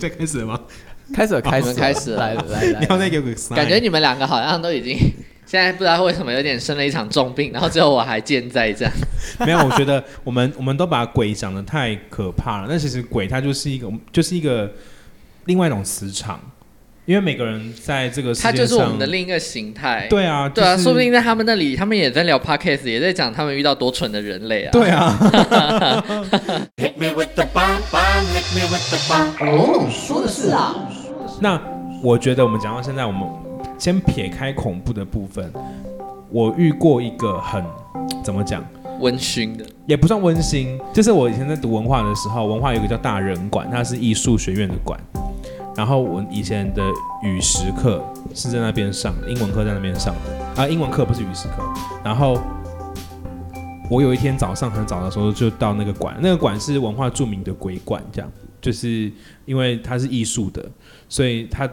在开始了吗？开始了，开始了，我们开始了来来来 你要再给个感觉你们两个好像都已经现在不知道为什么有点生了一场重病，然后最后我还健在这样。没有，我觉得我们我们都把鬼讲的太可怕了。但其实鬼它就是一个，就是一个另外一种磁场，因为每个人在这个世界上，它就是我们的另一个形态。对啊，对啊，就是说不定在他们那里，他们也在聊 podcast，也在讲他们遇到多蠢的人类啊。对啊. 哦，说的是啊。那我觉得我们讲到现在，我们先撇开恐怖的部分，我遇过一个很怎么讲，温馨的，也不算温馨，就是我以前在读文化的时候，文化有一个叫大人馆，它是艺术学院的馆。然后我以前的语时课是在那边上，英文课在那边上的啊，英文课不是语时课。然后我有一天早上很早的时候就到那个馆，那个馆是文化著名的鬼馆，这样就是因为它是艺术的，所以它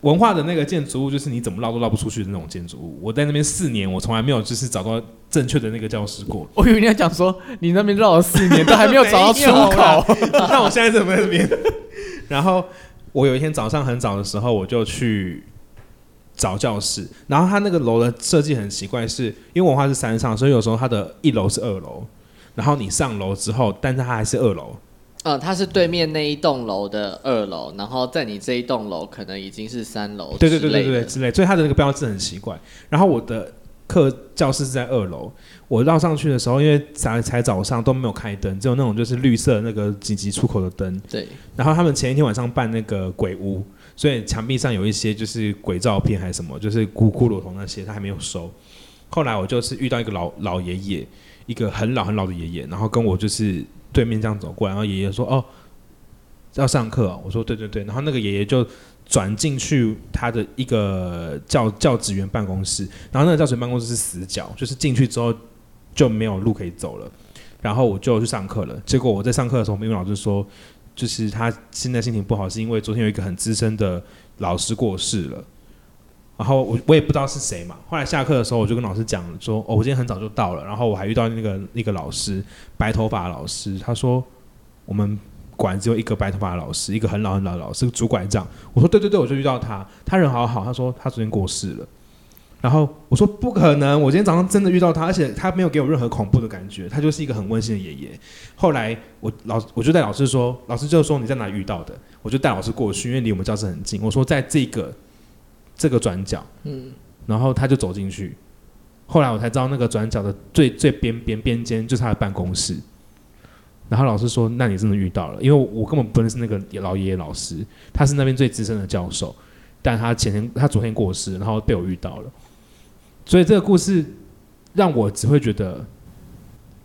文化的那个建筑物就是你怎么绕都绕不出去的那种建筑物。我在那边四年，我从来没有就是找到正确的那个教室过。我以为你要讲说你那边绕了四年都还没有找到 出口，那我现在怎么在这边？然后我有一天早上很早的时候，我就去找教室。然后它那个楼的设计很奇怪是，因为文化是山上，所以有时候它的一楼是二楼，然后你上楼之后，但是它还是二楼。嗯，它是对面那一栋楼的二楼，然后在你这一栋楼可能已经是三楼对对对对对之类，所以它的那个标志很奇怪。然后我的课教室是在二楼，我绕上去的时候，因为才才早上都没有开灯，只有那种就是绿色那个紧急出口的灯。对，然后他们前一天晚上办那个鬼屋，所以墙壁上有一些就是鬼照片还是什么，就是骷骷髅头那些，他还没有收。后来我就是遇到一个老老爷爷，一个很老很老的爷爷，然后跟我就是对面这样走过来，然后爷爷说：“哦，要上课、我说：“对对对。”然后那个爷爷就转进去他的一个教教职员办公室，然后那个教职员办公室是死角，就是进去之后就没有路可以走了。然后我就去上课了，结果我在上课的时候，英文老师说，就是他现在心情不好，是因为昨天有一个很资深的老师过世了。然后我我也不知道是谁嘛。后来下课的时候，我就跟老师讲说，哦，我今天很早就到了。然后我还遇到那个那个老师，白头发老师，他说我们馆只有一个白头发的老师，一个很老很老的老师，拄拐杖。我说对对对，我就遇到他，他人好好。他说他昨天过世了。然后我说不可能，我今天早上真的遇到他，而且他没有给我任何恐怖的感觉，他就是一个很温馨的爷爷。后来我老我就带老师说，老师就说你在哪遇到的，我就带老师过去，因为离我们教室很近。我说在这个这个转角，嗯，然后他就走进去。后来我才知道那个转角的最最边边边间就是他的办公室。然后老师说：“那你真的遇到了，因为我根本不认识那个老爷爷老师，他是那边最资深的教授，但他前天他昨天过世，然后被我遇到了。所以这个故事让我只会觉得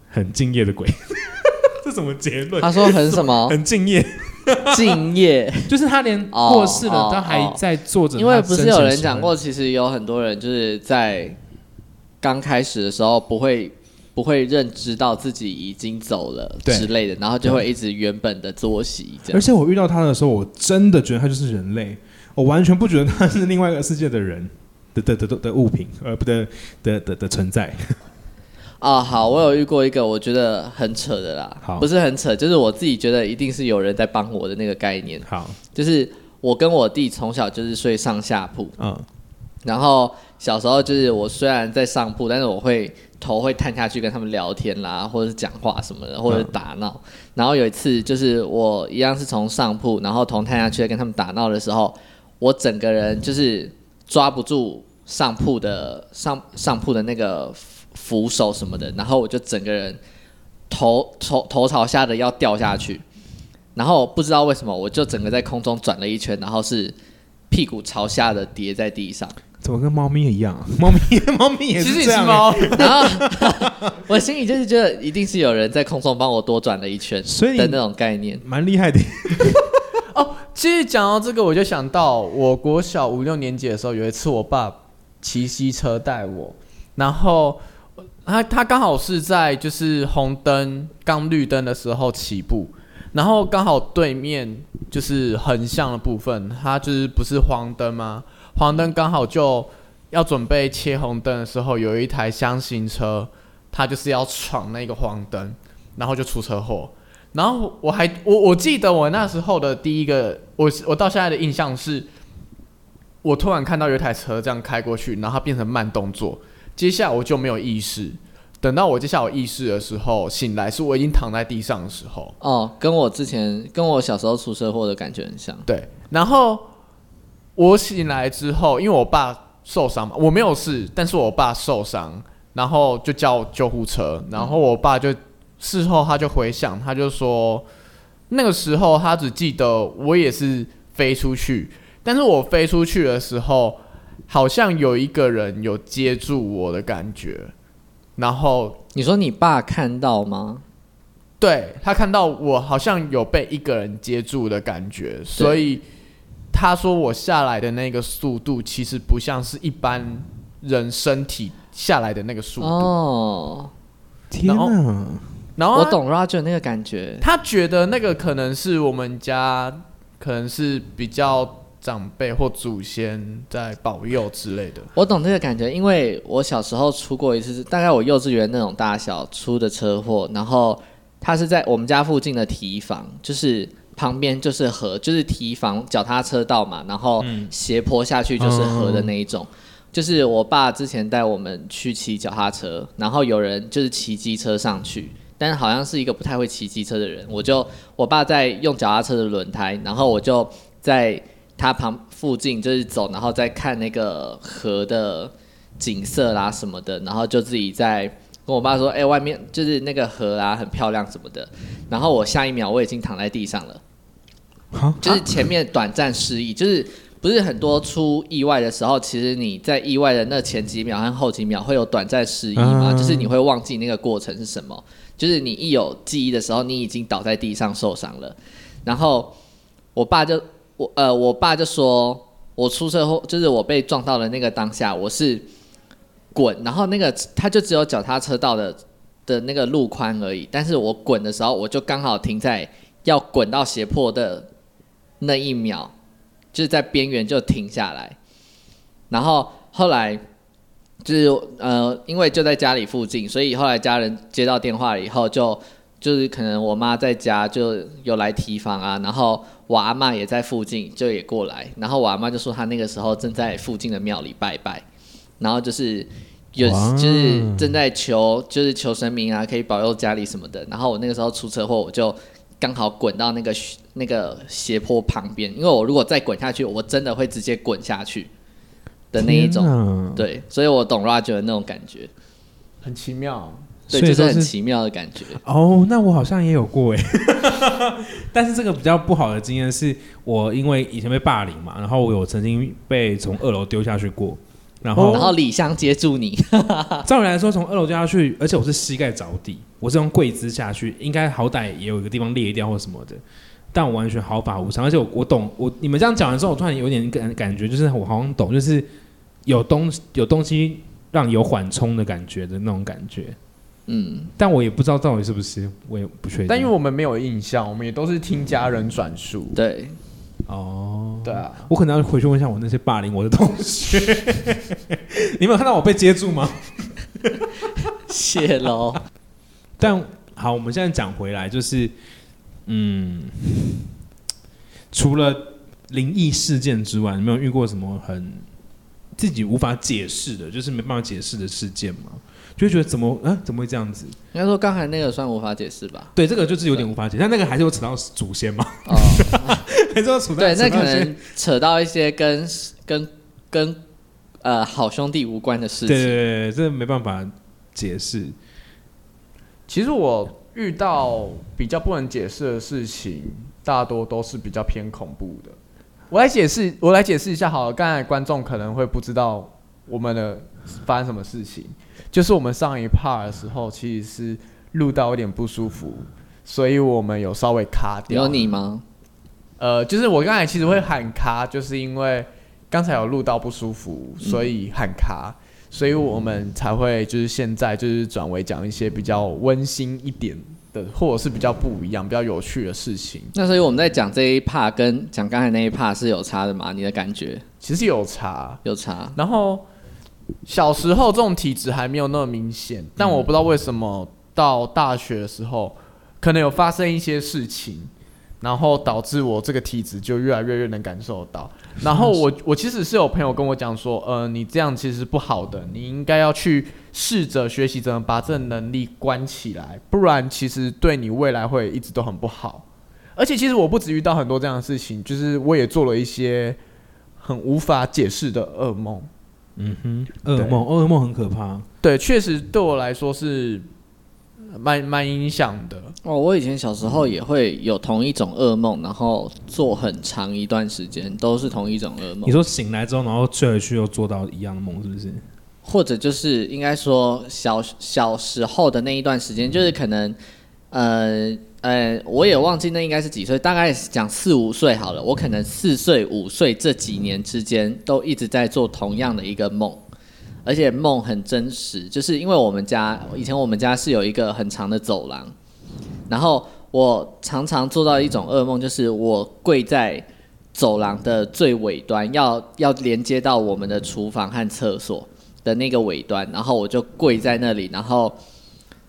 很敬业的鬼。这什么结论？他说很什么 很敬业，敬业，就是他连哦过世了哦都还在做着。因为不是有人讲过，其实有很多人就是在刚开始的时候不会不会认知到自己已经走了之类的，然后就会一直原本的作息这样。而且我遇到他的时候，我真的觉得他就是人类，我完全不觉得他是另外一个世界的人的的的的的物品，呃，不的的的的存在。啊，好，我有遇过一个我觉得很扯的啦。好，不是很扯，就是我自己觉得一定是有人在帮我的那个概念，好，就是我跟我弟从小就是睡上下铺，嗯，然后小时候就是我虽然在上铺，但是我会头会探下去跟他们聊天啦，或者是讲话什么的，或者是打闹。然后有一次就是我一样是从上铺，然后头探下去跟他们打闹的时候，我整个人就是抓不住上铺的上上铺的那个扶手什么的，然后我就整个人头头头朝下的要掉下去，然后不知道为什么我就整个在空中转了一圈，然后是屁股朝下的跌在地上。怎么跟猫咪一样啊？猫咪猫咪也其实是这样、你是猫欸，，然后 我心里就是觉得一定是有人在空中帮我多转了一圈所以的那种概念。蛮厉害的。哦，其实讲到这个，我就想到我国小五六年级的时候，有一次我爸骑机车带我，然后他他刚好是在就是红灯刚绿灯的时候起步，然后刚好对面就是横向的部分，它就是不是黄灯吗？黄灯刚好就要准备切红灯的时候，有一台箱型车，它就是要闯那个黄灯，然后就出车祸。然后我还我我记得我那时候的第一个，我我到现在的印象是，我突然看到有一台车这样开过去，然后它变成慢动作，接下来我就没有意识。等到我接下来有意识的时候，醒来是我已经躺在地上的时候。哦，跟我之前跟我小时候出车祸的感觉很像。对，然后我醒来之后，因为我爸受伤嘛，我没有事，但是我爸受伤，然后就叫救护车，然后我爸就事后他就回想，他就说那个时候他只记得我也是飞出去，但是我飞出去的时候，好像有一个人有接住我的感觉，然后你说你爸看到吗？对他看到我好像有被一个人接住的感觉，所以他说我下来的那个速度其实不像是一般人身体下来的那个速度。哦，天然后哪！然后我懂 Roger 那个感觉。他觉得那个可能是我们家可能是比较长辈或祖先在保佑之类的。我懂这个感觉，因为我小时候出过一次，大概我幼稚园那种大小出的车祸，然后他是在我们家附近的提防，就是旁边就是河，就是提防脚踏车道嘛，然后斜坡下去就是河的那一种。就是我爸之前带我们去骑脚踏车，然后有人就是骑机车上去，但是好像是一个不太会骑机车的人，我就我爸在用脚踏车的轮胎，然后我就在他旁附近就是走，然后再看那个河的景色啦什么的，然后就自己在跟我爸说，哎、外面就是那个河啊，很漂亮什么的。然后我下一秒我已经躺在地上了，哈就是前面短暂失忆，就是不是很多出意外的时候，其实你在意外的那前几秒和后几秒会有短暂失忆嘛，啊就是你会忘记那个过程是什么，就是你一有记忆的时候，你已经倒在地上受伤了。然后我爸就我呃，我爸就说，我出车祸就是我被撞到的那个当下，我是滚，然后那个他就只有脚踏车道的的那个路宽而已，但是我滚的时候，我就刚好停在要滚到斜坡的那一秒，就是在边缘就停下来，然后后来。就是呃，因为就在家里附近，所以后来家人接到电话以后就，就是可能我妈在家就有来提防啊，然后我阿妈也在附近，就也过来，然后我阿妈就说她那个时候正在附近的庙里拜拜，然后就是有就是正在求就是求神明啊，可以保佑家里什么的，然后我那个时候出车祸，我就刚好滚到那个那个斜坡旁边，因为我如果再滚下去，我真的会直接滚下去的那一种。种，对，所以我懂 Roger 的那种感觉，很奇妙，对，就是很奇妙的感觉。哦，那我好像也有过哎，但是这个比较不好的经验是我因为以前被霸凌嘛，然后我有曾经被从二楼丢下去过，然后然后李湘接住你，照理来说从二楼掉下去，而且我是膝盖着地，我是用跪姿下去，应该好歹也有一个地方裂掉或什么的，但我完全毫发无伤，而且我我懂我你们这样讲完之后，我突然有点感感觉，就是我好像懂，就是有东有东西让有缓冲的感觉的那种感觉。嗯，但我也不知道到底是不是，我也不确定。但因为我们没有印象，我们也都是听家人转述。对，哦，对啊，我可能要回去问一下我那些霸凌我的同学，你们有看到我被接住吗？谢喽。但好，我们现在讲回来，就是嗯，除了灵异事件之外，你们有遇过什么很自己无法解释的，就是没办法解释的事件吗？就会觉得怎么啊，怎么会这样子？应该说刚才那个算无法解释吧？对，这个就是有点无法解释，但那个还是有扯到祖先嘛，哦，还是有扯到对，那可能扯到一些跟跟跟呃好兄弟无关的事情。对对对，对这没办法解释。其实我遇到比较不能解释的事情，大多都是比较偏恐怖的。我来解释，我来解释一下好了。刚才观众可能会不知道我们的发生什么事情，就是我们上一 part 的时候，其实是录到有点不舒服，所以我们有稍微卡掉。有你吗？呃，就是我刚才其实会喊卡，就是因为刚才有录到不舒服，所以喊卡，所以我们才会就是现在就是转为讲一些比较温馨一点的，或者是比较不一样、比较有趣的事情。那所以我们在讲这一 part 跟讲刚才那一 part 是有差的吗？你的感觉其实有差，有差？然后小时候这种体质还没有那么明显，但我不知道为什么到大学的时候，可能有发生一些事情，然后导致我这个体质就越来越越能感受到。然后我我其实是有朋友跟我讲说，呃，你这样其实不好的，你应该要去试着学习怎么把这能力关起来，不然其实对你未来会一直都很不好。而且其实我不止遇到很多这样的事情，就是我也做了一些很无法解释的噩梦。嗯哼，噩梦，噩梦很可怕。对，确实对我来说是蛮蛮影响的。哦，我以前小时候也会有同一种噩梦，然后做很长一段时间都是同一种噩梦你，说醒来之后，然后睡回去又做到一样的梦，是不是？或者就是应该说小小时候的那一段时间，就是可能呃呃，我也忘记那应该是几岁，大概讲四五岁好了。我可能四岁五岁这几年之间都一直在做同样的一个梦，而且梦很真实，就是因为我们家以前我们家是有一个很长的走廊，然后我常常做到一种噩梦，就是我跪在走廊的最尾端，要要连接到我们的厨房和厕所的那个尾端，然后我就跪在那里，然后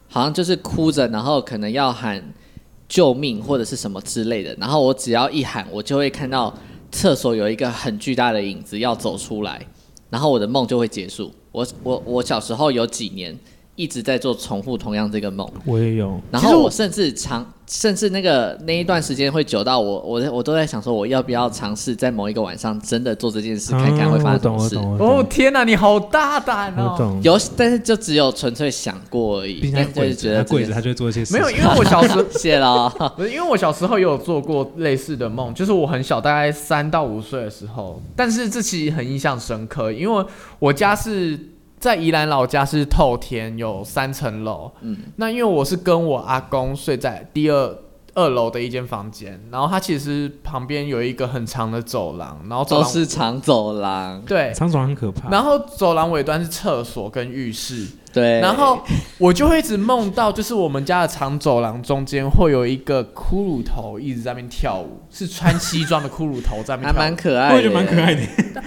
好像就是哭着，然后可能要喊救命或者是什么之类的，然后我只要一喊，我就会看到厕所有一个很巨大的影子要走出来，然后我的梦就会结束。我我我小时候有几年一直在做重复同样这个梦。我也有，然后我甚至尝，甚至那个那一段时间会久到我，我我都在想说，我要不要尝试在某一个晚上真的做这件事，看看会发啊我懂，生什么事。我懂，我哦，天哪，你好大胆哦！有，但是就只有纯粹想过而已就是觉得他跪着，他就会做一些事没有，因为我小时候 谢了。不是因为我小时候也有做过类似的梦，就是我很小，大概三到五岁的时候，但是这其实很印象深刻，因为我家是在宜兰老家是透天，有三层楼，嗯，那因为我是跟我阿公睡在第二二楼的一间房间，然后它其实旁边有一个很长的走廊，然后走都廊是长走廊，对，长走廊很可怕。然后走廊尾端是厕所跟浴室，对，然后我就会一直梦到，就是我们家的长走廊中间会有一个骷髅头一直在那边跳舞，是穿西装的骷髅头在那还边跳舞。蛮可爱的，我也觉得蛮可爱的。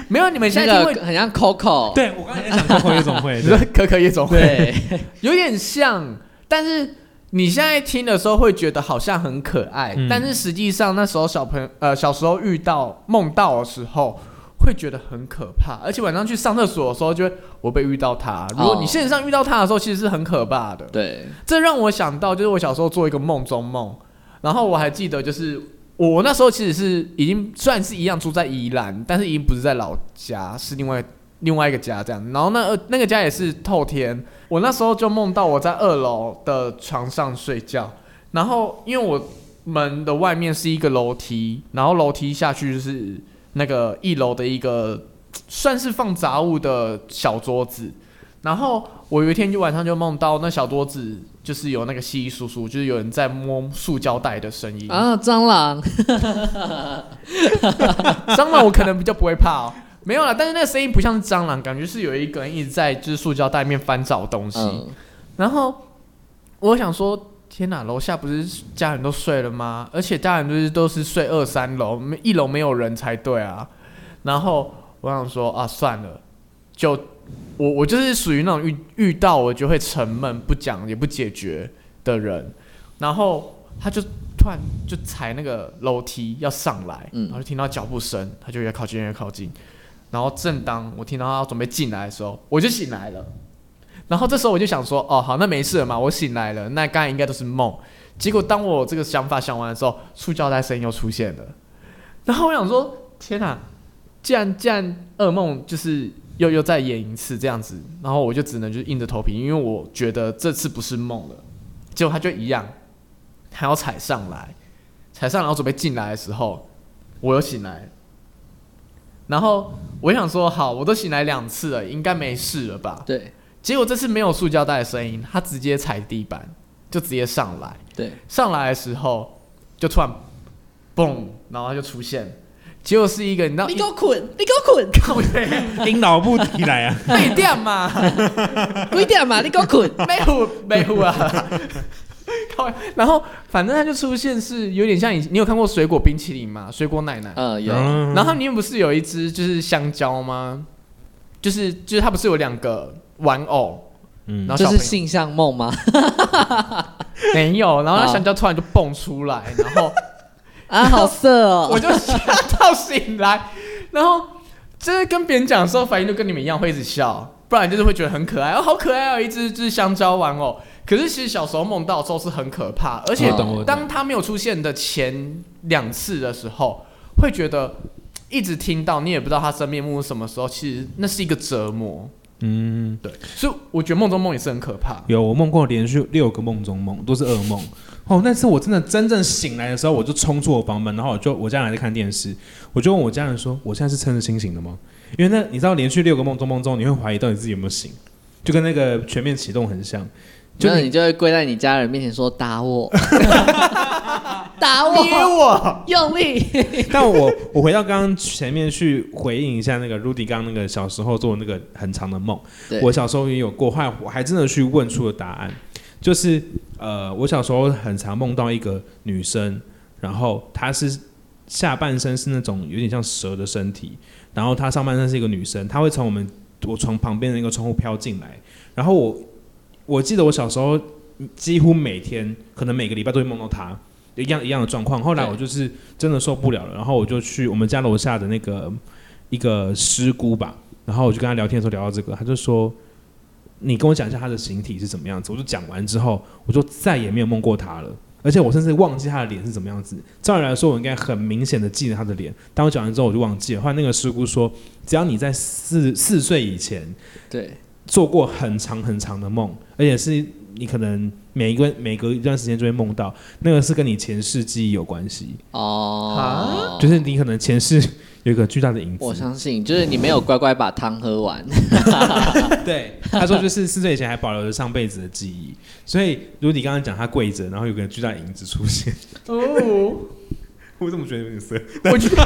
没有，你们现在那听会，个很像 Coco，对我刚才也想过夜总会，你说可可夜总会，对，有点像，但是你现在听的时候会觉得好像很可爱，嗯但是实际上那时候小朋友呃小时候遇到梦到的时候。会觉得很可怕，而且晚上去上厕所的时候，就会我被遇到他。如果你哦现实上遇到他的时候，其实是很可怕的。对，这让我想到，就是我小时候做一个梦中梦，然后我还记得，就是我那时候其实是已经算是一样住在宜兰，但是已经不是在老家，是另外另外一个家这样。然后那呃那个家也是透天，我那时候就梦到我在二楼的床上睡觉，然后因为我门的外面是一个楼梯，然后楼梯下去就是那个一楼的一个算是放杂物的小桌子。然后我有一天就晚上就梦到那小桌子就是有那个稀稀疏疏，就是有人在摸塑胶袋的声音。啊，蟑螂，蟑螂我可能比较不会怕哦，没有啦，但是那个声音不像是蟑螂，感觉是有一个人一直在就是塑胶袋里面翻找东西。嗯，然后我想说，天哪，楼下不是家人都睡了吗？而且家人就是都是睡二三楼，没一楼没有人才对啊。然后我想说啊，算了，就我我就是属于那种遇遇到我就会沉闷不讲也不解决的人。然后他就突然就踩那个楼梯要上来，嗯然后就听到脚步声，他就越靠近越靠近。然后正当我听到他准备进来的时候，我就醒来了。然后这时候我就想说，哦，好，那没事了嘛，我醒来了，那刚才应该都是梦。结果当我这个想法想完的时候，塑胶袋声音又出现了。然后我想说，天哪，既然既然噩梦就是又又再演一次这样子，然后我就只能就硬着头皮，因为我觉得这次不是梦了。结果他就一样，还要踩上来，踩上来，然后准备进来的时候，我又醒来。然后我想说，好，我都醒来两次了，应该没事了吧？对结果这次没有塑胶袋的声音，他直接踩地板，就直接上来。对，上来的时候就突然嘣，然后他就出现，结果是一个你知道你给我滚，你给我滚，靠背拎老布提来啊！被电嘛，几点嘛？你给我滚，没糊没糊啊。然后反正他就出现是有点像以你有看过水果冰淇淋吗？水果奶奶。嗯，有，嗯然后里面不是有一只就是香蕉吗？就是就是它不是有两个玩偶，嗯然后这是性向梦吗？没有，然后那香蕉突然就蹦出来，然后 啊，好色哦！我就吓到醒来，然后就是跟别人讲的时候，反应就跟你们一样，会一直笑，不然就是会觉得很可爱，哦，好可爱哦，一只只香蕉玩偶。可是其实小时候梦到的时候是很可怕，而且当他没有出现的前两次的时候，会觉得一直听到，你也不知道他真面目是什么时候，其实那是一个折磨。嗯，对，所以我觉得梦中梦也是很可怕。有我梦过连续六个梦中梦，都是噩梦。哦，那次我真的真正醒来的时候，我就冲出我房门，然后我就我家人还在看电视，我就问我家人说：“我现在是趁着清醒的吗？”因为那你知道，连续六个梦中梦中，你会怀疑到底自己有没有醒，就跟那个全面启动很像。就你你就会跪在你家人面前说打我，打捏我，用力。但我我回到刚刚前面去回应一下那个 Rudy 刚刚那个小时候做的那个很长的梦，对。我小时候也有过，后来我还真的去问出了答案，就是呃，我小时候很常梦到一个女生，然后她是下半身是那种有点像蛇的身体，然后她上半身是一个女生，她会从我们我床旁边的那个窗户飘进来，然后我我记得我小时候几乎每天，可能每个礼拜都会梦到他。一样一样的状况，后来我就是真的受不了了，然后我就去我们家楼下的那个一个师姑吧，然后我就跟他聊天的时候聊到这个，他就说：“你跟我讲一下他的形体是怎么样子。”我就讲完之后，我就再也没有梦过他了，而且我甚至忘记他的脸是怎么样子。照理来说，我应该很明显的记得他的脸，当我讲完之后我就忘记了。后来那个师姑说，只要你在四四岁以前对，做过很长很长的梦，而且是你可能每一个每隔一段时间就会梦到，那个是跟你前世记忆有关系，哦，就是你可能前世有一个巨大的影子。我相信，就是你没有乖乖把汤喝完。对，他说就是四岁以前还保留着上辈子的记忆，所以如果你刚刚讲他跪着，然后有个巨大的影子出现，哦，我怎么觉得有点色？我觉得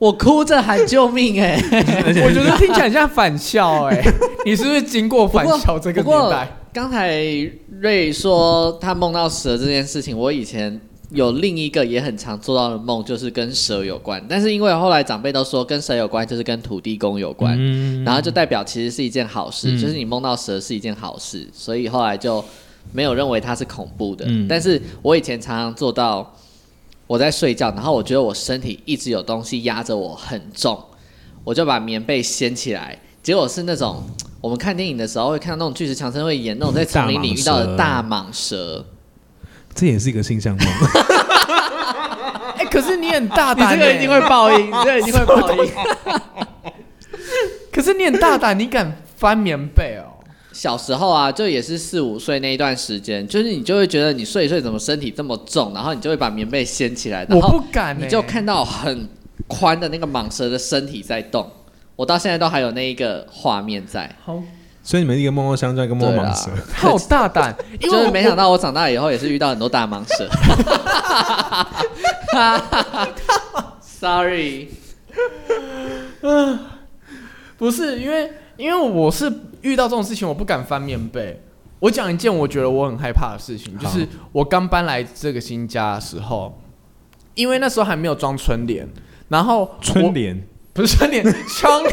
我哭着喊救命哎、我觉得听起来很像返校哎、你是不是经过返校这个年代？刚才瑞说他梦到蛇这件事情，我以前有另一个也很常做到的梦，就是跟蛇有关。但是因为后来长辈都说跟蛇有关，就是跟土地公有关，嗯然后就代表其实是一件好事，嗯就是你梦到蛇是一件好事，所以后来就没有认为它是恐怖的。嗯但是我以前常常做到我在睡觉，然后我觉得我身体一直有东西压着我很重，我就把棉被掀起来，结果是那种我们看电影的时候会看到那种巨石强森会演那种在丛林里遇到的大蟒蛇。这也是一个性象梦。哎、可是你很大你胆、欸，这个一定会爆音，你这个一定会爆音。可是你很大胆，你敢翻棉被哦？小时候啊，就也是四五岁那一段时间，就是你就会觉得你睡一睡怎么身体这么重，然后你就会把棉被掀起来，然我后不敢、欸，你就看到很宽的那个蟒蛇的身体在动。我到现在都还有那一个画面在，好所以你们一个梦到香蕉，一个梦到蟒蛇，好大胆，因为我就是没想到我长大以后也是遇到很多大蟒蛇。Sorry，不是因为因为我是遇到这种事情，我不敢翻棉被。我讲一件我觉得我很害怕的事情，就是我刚搬来这个新家的时候，因为那时候还没有装春联，然后春联。不是春联，窗帘。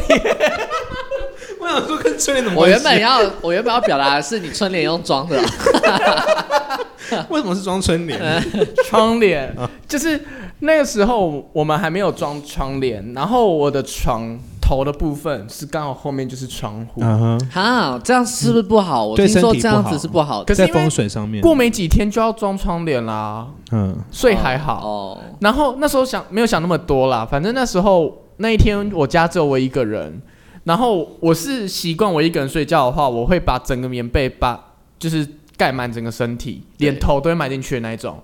我想说跟春联怎么我？原本要我原本要表达的是你春联用装的啊，为什么是装春联？窗帘啊，就是那个时候我们还没有装窗帘，然后我的床头的部分是刚好后面就是窗户，嗯哼，哈，这样是不是不好？我对听说这样身体不好子是不好的。在可是因为风水上面，过没几天就要装窗帘啦，嗯，所以还好。哦，然后那时候想没有想那么多啦，反正那时候那一天我家只有我一个人，然后我是习惯我一个人睡觉的话，我会把整个棉被把就是盖满整个身体，对连头都会埋进去的那一种。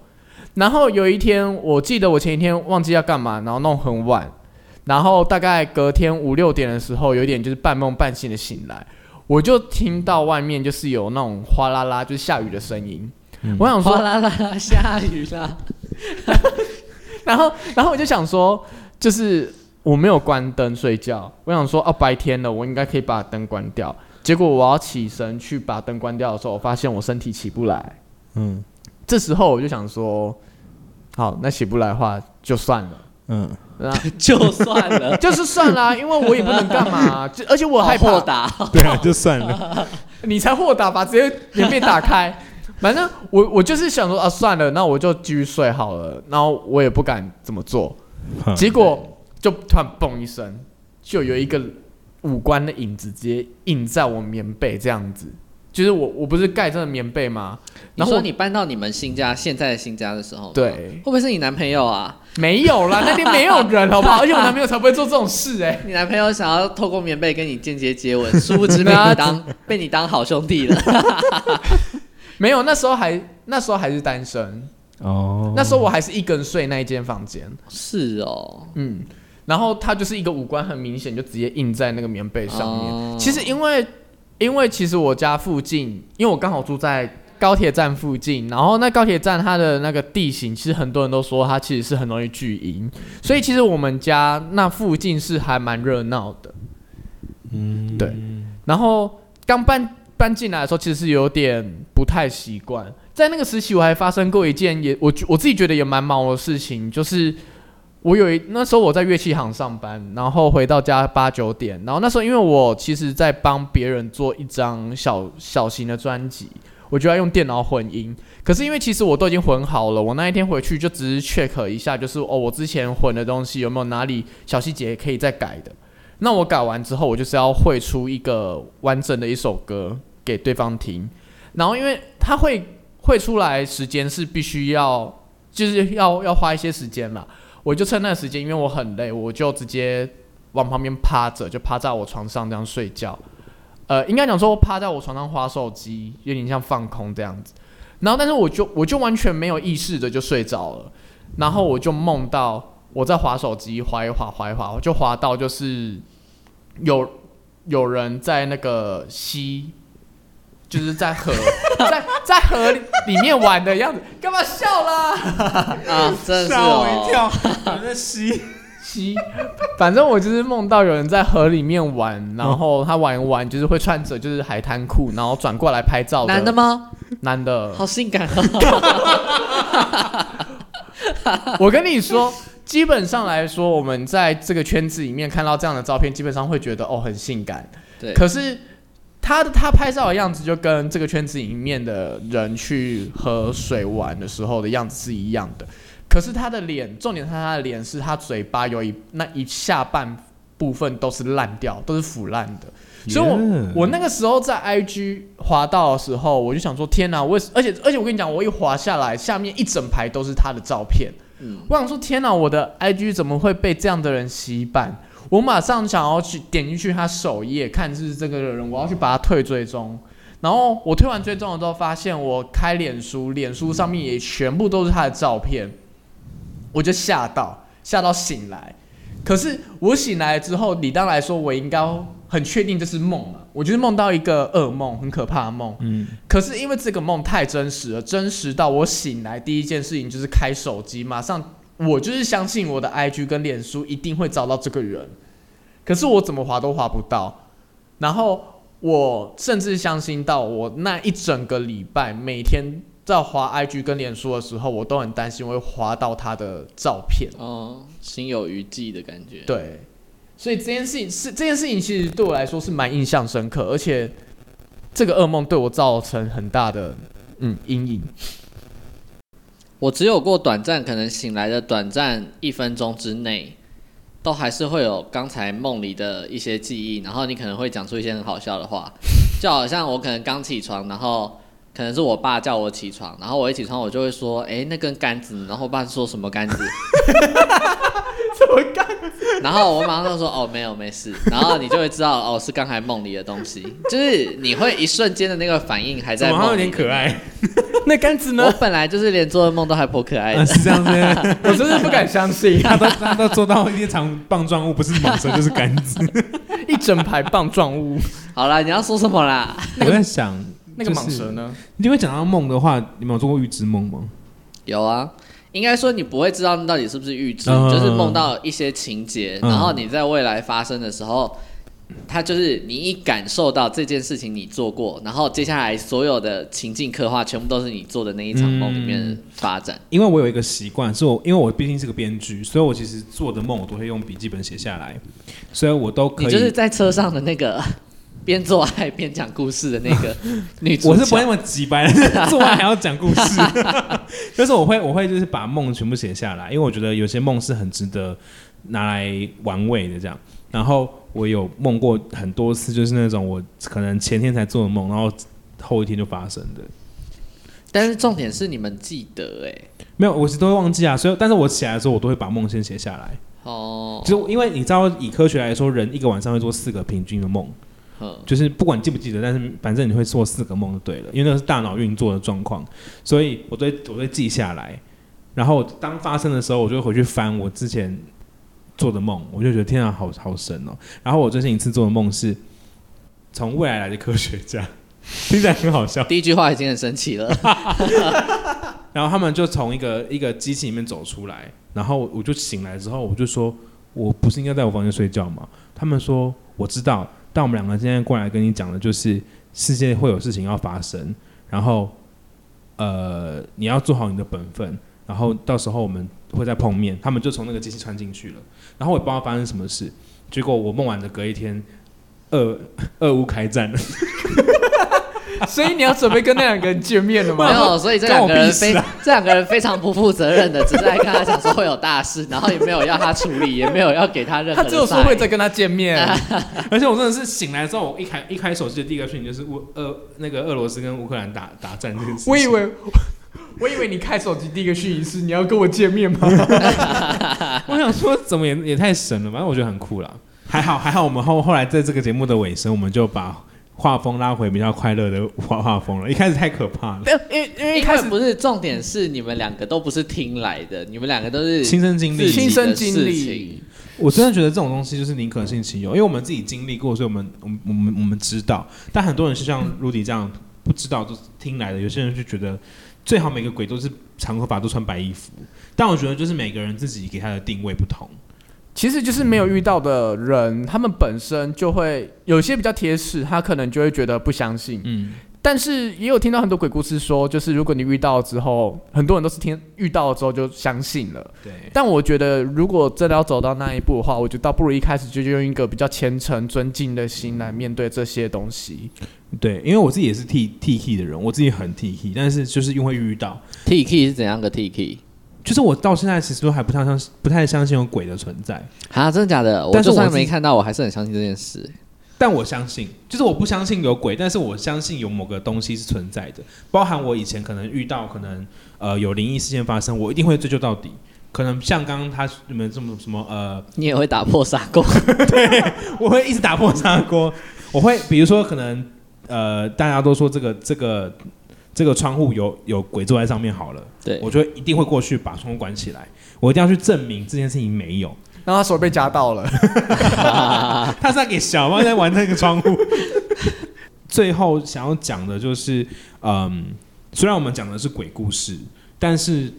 然后有一天，我记得我前一天忘记要干嘛，然后弄很晚，然后大概隔天五六点的时候，有一点就是半梦半醒的醒来，我就听到外面就是有那种哗啦啦，就是下雨的声音。嗯我想说哗，啦啦啦，下雨啦。然后，然后我就想说，就是我没有关灯睡觉，我想说，哦，白天了，我应该可以把灯关掉。结果我要起身去把灯关掉的时候，我发现我身体起不来。嗯这时候我就想说，好，那起不来的话就算了，嗯，啊 就算了，就是算啦、因为我也不能干嘛，就 而且我害怕，好豁达。对啊，就算了。你才豁达吧，直接棉被打开。反正我我就是想说啊，算了，那我就继续睡好了。然后我也不敢怎么做，结果就突然嘣一声，就有一个五官的影子直接印在我棉被这样子。就是我我不是盖这个棉被吗？然后你说你搬到你们新家现在的新家的时候，，对会不会是你男朋友啊？没有啦，那天没有人，好不好？而且我男朋友才不会做这种事哎、你男朋友想要透过棉被跟你间接接吻，殊不知被你当被你当好兄弟了。没有，那时候还那时候还是单身，哦，那时候我还是一个人睡那一间房间，是哦，嗯，然后他就是一个五官很明显，就直接印在那个棉被上面。哦其实因为因为其实我家附近，因为我刚好住在高铁站附近，然后那高铁站它的那个地形，其实很多人都说它其实是很容易聚阴，所以其实我们家那附近是还蛮热闹的。嗯，对然后刚搬搬进来的时候，其实是有点不太习惯。在那个时期，我还发生过一件也我我自己觉得也蛮毛的事情，就是我有一那时候我在乐器行上班，然后回到家八九点，然后那时候因为我其实在帮别人做一张小小型的专辑，我就要用电脑混音。可是因为其实我都已经混好了，我那一天回去就只是 check 一下，就是哦我之前混的东西有没有哪里小细节可以再改的。那我改完之后，我就是要绘出一个完整的一首歌给对方听，然后因为他会绘出来，时间是必须要，就是要要花一些时间啦。我就趁那个时间，因为我很累，我就直接往旁边趴着，就趴在我床上这样睡觉。呃，应该讲说趴在我床上划手机，有点像放空这样子。然后，但是我就我就完全没有意识的就睡着了，然后我就梦到我在划手机，划一划，划一划，我就划到就是有有人在那个溪，就是在河，在在河里里面玩的样子，干嘛笑啦？啊，真的是吓我一哦，跳，有人在吸，吸，反正我就是梦到有人在河里面玩，然后他玩一玩就是会穿着就是海滩裤，然后转过来拍照男的？吗？男的。好性感哦！我跟你说，基本上来说，我们在这个圈子里面看到这样的照片，基本上会觉得哦很性感。对，可是他的他拍照的样子，就跟这个圈子里面的人去喝水玩的时候的样子是一样的。可是他的脸，重点是他的脸是他嘴巴有一那一下半部分都是烂掉，都是腐烂的。所以我 Yeah 我那个时候在 IG 滑到的时候，我就想说天哪，我也而且而且我跟你讲，我一滑下来，下面一整排都是他的照片。嗯，我想说天哪，我的 IG 怎么会被这样的人洗版？我马上想要去点进去他首页看是这个人，我要去把他退追踪。然后我退完追踪了之后，发现我开脸书，脸书上面也全部都是他的照片，我就吓到，吓到醒来。可是我醒来之后，理当来说，我应该很确定这是梦嘛？我就是梦到一个噩梦，很可怕的梦。嗯，可是因为这个梦太真实了，真实到我醒来第一件事情就是开手机，马上我就是相信我的 IG 跟脸书一定会找到这个人。可是我怎么划都划不到，然后我甚至相信到我那一整个礼拜每天在划 IG 跟脸书的时候，我都很担心我会划到他的照片。哦，心有余悸的感觉。对，所以这件事情是这件事情，其实对我来说是蛮印象深刻，而且这个噩梦对我造成很大的嗯阴影。我只有过短暂，可能醒来的短暂一分钟之内，都还是会有刚才梦里的一些记忆，然后你可能会讲出一些很好笑的话，就好像我可能刚起床，然后可能是我爸叫我起床，然后我一起床我就会说，哎、那根杆子，然后我爸说什么杆子？然后我马上就说哦没有没事，然后你就会知道哦是刚才梦里的东西，就是你会一瞬间的那个反应还在梦里有点可爱？那杆子呢我呢？本来就是连做的梦都还颇可爱啊，的，是这样子，我真是不敢相信，他都他都做到一场棒状物，不是蟒蛇就是杆子。一整排棒状物。好啦，你要说什么啦？我在想，那个蟒蛇呢？你会讲到梦的话，你们有做过预知梦吗？有啊，应该说你不会知道那到底是不是预知，嗯就是梦到一些情节，嗯然后你在未来发生的时候，它就是你一感受到这件事情你做过，然后接下来所有的情境刻画全部都是你做的那一场梦里面的发展。因为我有一个习惯，是我因为我毕竟是个编剧，所以我其实做的梦我都会用笔记本写下来，所以我都可以。你就是在车上的那个边做爱边讲故事的那个女主角。我是不会那么急白，做完还要讲故事。就是我会，我会就是把梦全部写下来，因为我觉得有些梦是很值得拿来玩味的这样。然后我有梦过很多次，就是那种我可能前天才做的梦，然后后一天就发生的。但是重点是你们记得哎、没有，我是都会忘记啊。所以，但是我起来的时候，我都会把梦先写下来。哦，就是因为你知道，以科学来说，人一个晚上会做四个平均的梦。嗯就是不管记不记得，但是反正你会做四个梦就对了，因为那是大脑运作的状况，所以我都会我都会记下来，然后当发生的时候，我就回去翻我之前做的梦，我就觉得天啊，好好神哦。然后我最近一次做的梦是从未来来的科学家，听起来很好笑。第一句话已经很神奇了。然后他们就从一个一个机器里面走出来，然后我就醒来之后，我就说，我不是应该在我房间睡觉吗？他们说我知道，但我们两个今天过来跟你讲的就是世界会有事情要发生，然后呃你要做好你的本分，然后到时候我们会再碰面。他们就从那个机器穿进去了，然后我也不知道发生什么事，结果我梦完的隔一天，二二乌开战了。所以你要准备跟那两个人见面了吗？没有，所以这两个人非、啊这两个人非常不负责任的，只是来跟他讲说会有大事，然后也没有要他处理，也没有要给他任何的他只有说会再跟他见面。而且我真的是醒来之后，我一开一开手机的第一个讯息就是乌俄那个俄罗斯跟乌克兰打打战这件事情。我以为，我以为你开手机第一个讯息是你要跟我见面吗？我想说，怎么也也太神了吧？反正我觉得很酷啦。还好还好，我们后后来在这个节目的尾声，我们就把画风拉回比较快乐的画画风了。一开始太可怕了，因为因为一开始不是重点是你们两个都不是听来的，你们两个都是亲身经历。亲身经历，我真的觉得这种东西就是宁可信其有，因为我们自己经历过，所以我们我们我们我们知道。但很多人是像 Rudy 这样不知道，就是听来的。有些人就觉得最好每个鬼都是长头发，都穿白衣服。但我觉得就是每个人自己给他的定位不同。其实就是没有遇到的人，他们本身就会有些比较贴士，他可能就会觉得不相信。嗯，但是也有听到很多鬼故事说，就是如果你遇到之后，很多人都是听遇到了之后就相信了。对。但我觉得，如果真的要走到那一步的话，我觉得倒不如一开始就用一个比较虔诚、尊敬的心来面对这些东西。对，因为我自己也是 T T K 的人，我自己很 T K，但是就是因为遇到，T K 是怎样个 T K？就是我到现在其实都还不太相信，不太相信有鬼的存在。啊，真的假的？但是我自己没看到，我还是很相信这件事。但我相信，就是我不相信有鬼，但是我相信有某个东西是存在的，包含我以前可能遇到可能呃有灵异事件发生，我一定会追究到底。可能像刚刚他你们这么什么呃，你也会打破砂锅？对我会一直打破砂锅。我会比如说可能呃大家都说这个这个这个窗户有有鬼坐在上面好了，对，我就会一定会过去把窗户关起来，我一定要去证明这件事情没有。然后他手被夹到了，他是在给小猫在玩那个窗户。最后想要讲的就是，嗯，虽然我们讲的是鬼故事，但是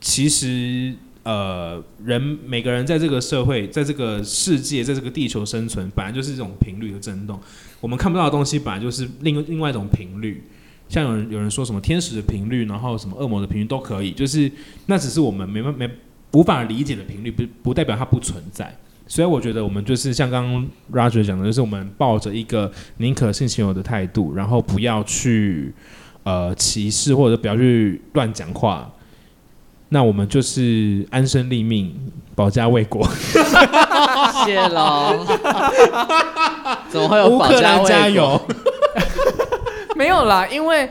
其实呃，人每个人在这个社会，在这个世界，在这个地球生存，本来就是一种频率的震动。我们看不到的东西，本来就是另另外一种频率。像有人有人说什么天使的频率，然后什么恶魔的频率都可以，就是那只是我们没办没无法理解的频率，不不代表它不存在。所以我觉得我们就是像刚刚 Roger 讲的，就是我们抱着一个宁可信其有的态度，然后不要去呃歧视或者不要去乱讲话。那我们就是安身立命，保家卫国。谢喽。怎么会有保家卫国？没有啦，因为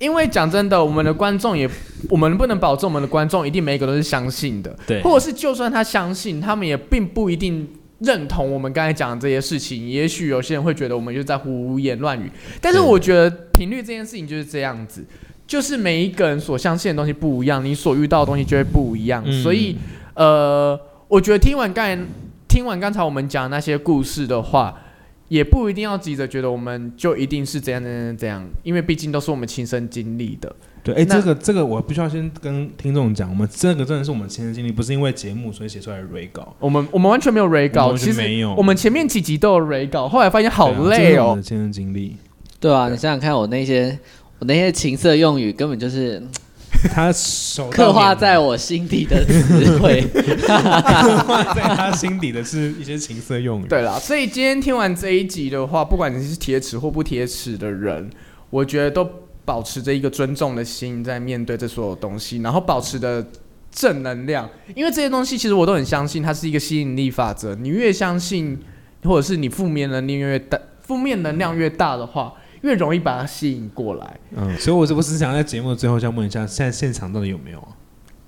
因为讲真的，我们的观众也，我们不能保证我们的观众一定每一个都是相信的，对或者是就算他相信，他们也并不一定认同我们刚才讲的这些事情。也许有些人会觉得我们就在胡言乱语，但是我觉得频率这件事情就是这样子，就是每一个人所相信的东西不一样，你所遇到的东西就会不一样，嗯所以呃，我觉得听完刚才听完刚才我们讲的那些故事的话。也不一定要急着觉得我们就一定是怎样怎样怎样，因为毕竟都是我们亲身经历的。对，哎、那这个这个我必须要先跟听众讲，我们这个真的是我们亲身经历，不是因为节目所以写出来的 re 稿。我们我们完全没有 re 稿，其实没有我们前面几集都有 re 稿，后来发现好累哦这是我们的。亲身经历。对啊，你想想看，我那些我那些情色用语根本就是 他手刻画在我心底的词汇。刻画在他心底的是一些情色用语。对啦，所以今天听完这一集的话，不管你是铁齿或不铁齿的人，我觉得都保持着一个尊重的心在面对这所有东西，然后保持的正能量，因为这些东西其实我都很相信它是一个吸引力法则。你越相信，或者是你负面能力越大，负面能量越大的话，越容易把它吸引过来。嗯，所以我是我只是想在节目的最后想问一下，现在现场到底有没有啊？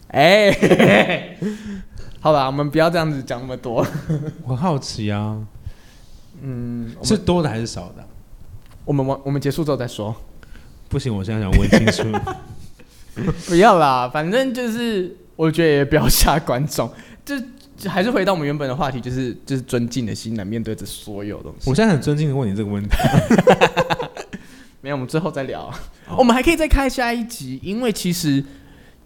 哎、好吧，我们不要这样子讲那么多。我好奇啊，嗯，是多的还是少的？我们完我们结束之后再说。不行，我现在想问清楚。不要啦，反正就是我觉得也不要吓观众，就就还是回到我们原本的话题，就是就是尊敬的心来面对这所有东西。我现在很尊敬的问你这个问题。没有，我们最后再聊。我们还可以再开下一集，因为其实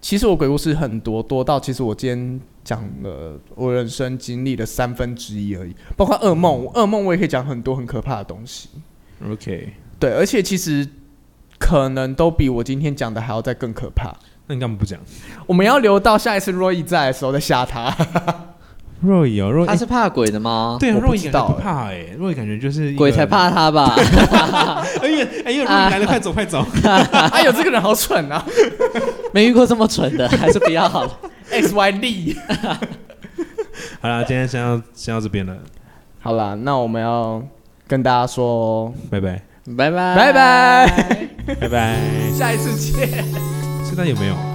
其实我鬼故事很多，多到其实我今天讲了我人生经历的三分之一而已，包括噩梦，噩梦我也可以讲很多很可怕的东西。OK，对，而且其实可能都比我今天讲的还要再更可怕。那你干嘛不讲？我们要留到下一次 Roy 在的时候再吓他。若隐哦，若他是怕鬼的吗？对啊，若隐感觉不怕哎，若隐感觉就是鬼才。怕他吧？哎呀哎呀，若隐 来了，快走快走！哎呦，这个人好蠢啊没遇过这么蠢的，还是比较好了。！X Y D。好啦，今天先到先到这边了，好啦，那我们要跟大家说拜拜拜拜拜拜，拜拜。下一次见。现在有没有？